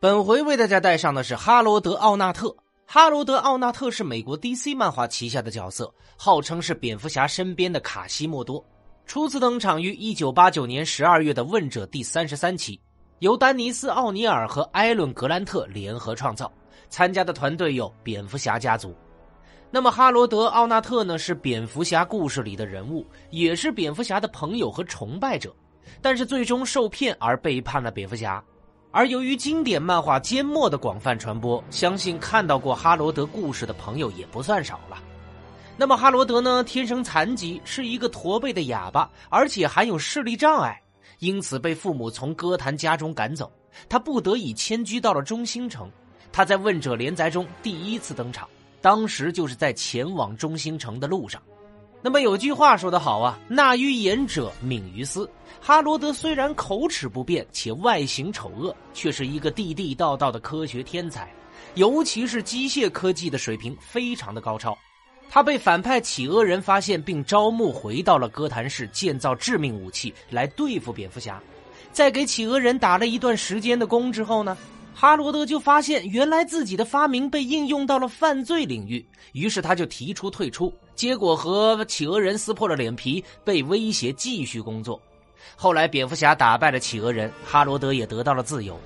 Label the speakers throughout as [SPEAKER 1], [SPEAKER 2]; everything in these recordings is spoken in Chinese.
[SPEAKER 1] 本回为大家带上的是哈罗德·奥纳特。哈罗德·奥纳特是美国 DC 漫画旗下的角色，号称是蝙蝠侠身边的卡西莫多。初次登场于1989年12月的《问者》第三十三期，由丹尼斯·奥尼尔和艾伦·格兰特联合创造。参加的团队有蝙蝠侠家族。那么，哈罗德·奥纳特呢？是蝙蝠侠故事里的人物，也是蝙蝠侠的朋友和崇拜者，但是最终受骗而背叛了蝙蝠侠。而由于经典漫画缄默的广泛传播，相信看到过哈罗德故事的朋友也不算少了。那么哈罗德呢？天生残疾，是一个驼背的哑巴，而且还有视力障碍，因此被父母从歌坛家中赶走。他不得已迁居到了中心城。他在《问者》连载中第一次登场，当时就是在前往中心城的路上。那么有句话说得好啊，“纳于言者，敏于思”。哈罗德虽然口齿不便且外形丑恶，却是一个地地道道的科学天才，尤其是机械科技的水平非常的高超。他被反派企鹅人发现，并招募回到了哥谭市，建造致命武器来对付蝙蝠侠。在给企鹅人打了一段时间的工之后呢？哈罗德就发现，原来自己的发明被应用到了犯罪领域，于是他就提出退出，结果和企鹅人撕破了脸皮，被威胁继续工作。后来，蝙蝠侠打败了企鹅人，哈罗德也得到了自由，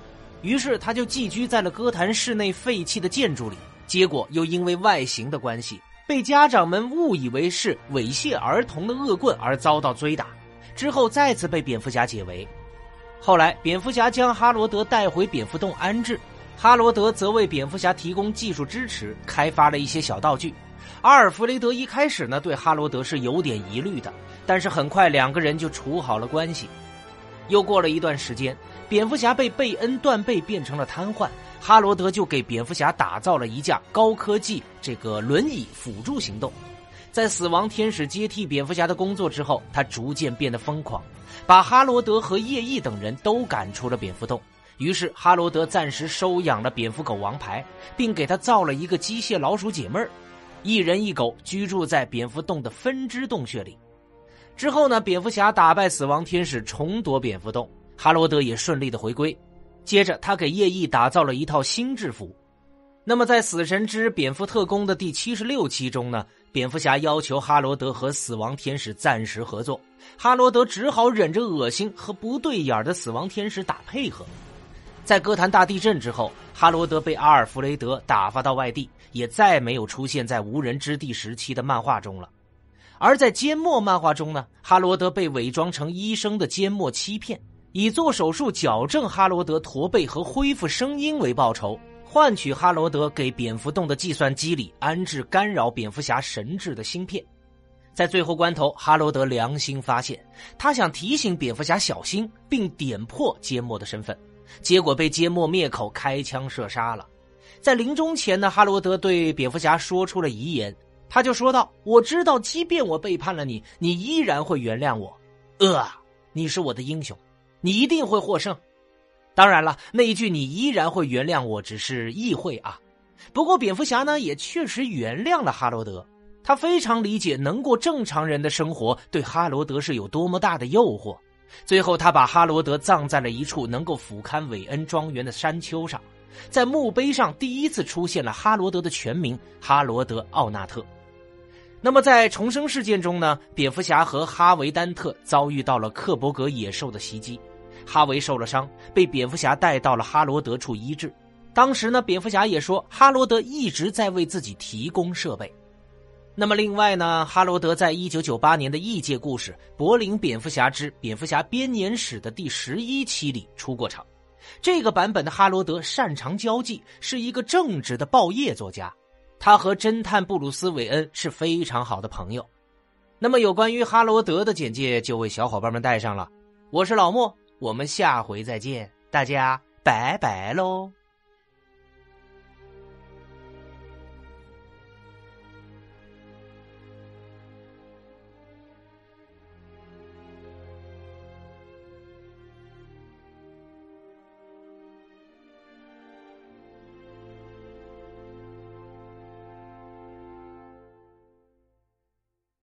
[SPEAKER 1] 于是他就寄居在了哥谭市内废弃的建筑里。结果又因为外形的关系，被家长们误以为是猥亵儿童的恶棍而遭到追打，之后再次被蝙蝠侠解围。后来，蝙蝠侠将哈罗德带回蝙蝠洞安置，哈罗德则为蝙蝠侠提供技术支持，开发了一些小道具。阿尔弗雷德一开始呢对哈罗德是有点疑虑的，但是很快两个人就处好了关系。又过了一段时间，蝙蝠侠被贝恩断背变成了瘫痪，哈罗德就给蝙蝠侠打造了一架高科技这个轮椅辅助行动。在死亡天使接替蝙蝠侠的工作之后，他逐渐变得疯狂。把哈罗德和叶翼等人都赶出了蝙蝠洞，于是哈罗德暂时收养了蝙蝠狗王牌，并给他造了一个机械老鼠解闷儿，一人一狗居住在蝙蝠洞的分支洞穴里。之后呢，蝙蝠侠打败死亡天使，重夺蝙蝠洞，哈罗德也顺利的回归。接着，他给叶翼打造了一套新制服。那么，在《死神之蝙蝠特工》的第七十六期中呢？蝙蝠侠要求哈罗德和死亡天使暂时合作，哈罗德只好忍着恶心和不对眼的死亡天使打配合。在哥谭大地震之后，哈罗德被阿尔弗雷德打发到外地，也再没有出现在无人之地时期的漫画中了。而在缄默漫画中呢，哈罗德被伪装成医生的缄默欺骗，以做手术矫正哈罗德驼背和恢复声音为报酬。换取哈罗德给蝙蝠洞的计算机里安置干扰蝙蝠侠神智的芯片，在最后关头，哈罗德良心发现，他想提醒蝙蝠侠小心，并点破缄默的身份，结果被缄默灭口开枪射杀了。在临终前呢，哈罗德对蝙蝠侠说出了遗言，他就说道：“我知道，即便我背叛了你，你依然会原谅我。呃，你是我的英雄，你一定会获胜。”当然了，那一句“你依然会原谅我”只是意会啊。不过，蝙蝠侠呢也确实原谅了哈罗德。他非常理解能过正常人的生活对哈罗德是有多么大的诱惑。最后，他把哈罗德葬在了一处能够俯瞰韦恩庄园的山丘上。在墓碑上第一次出现了哈罗德的全名——哈罗德·奥纳特。那么，在重生事件中呢，蝙蝠侠和哈维·丹特遭遇到了克伯格野兽的袭击。哈维受了伤，被蝙蝠侠带到了哈罗德处医治。当时呢，蝙蝠侠也说，哈罗德一直在为自己提供设备。那么，另外呢，哈罗德在一九九八年的异界故事《柏林蝙蝠侠之蝙蝠侠编年史》的第十一期里出过场。这个版本的哈罗德擅长交际，是一个正直的报业作家。他和侦探布鲁斯·韦恩是非常好的朋友。那么，有关于哈罗德的简介就为小伙伴们带上了。我是老莫。我们下回再见，大家拜拜喽。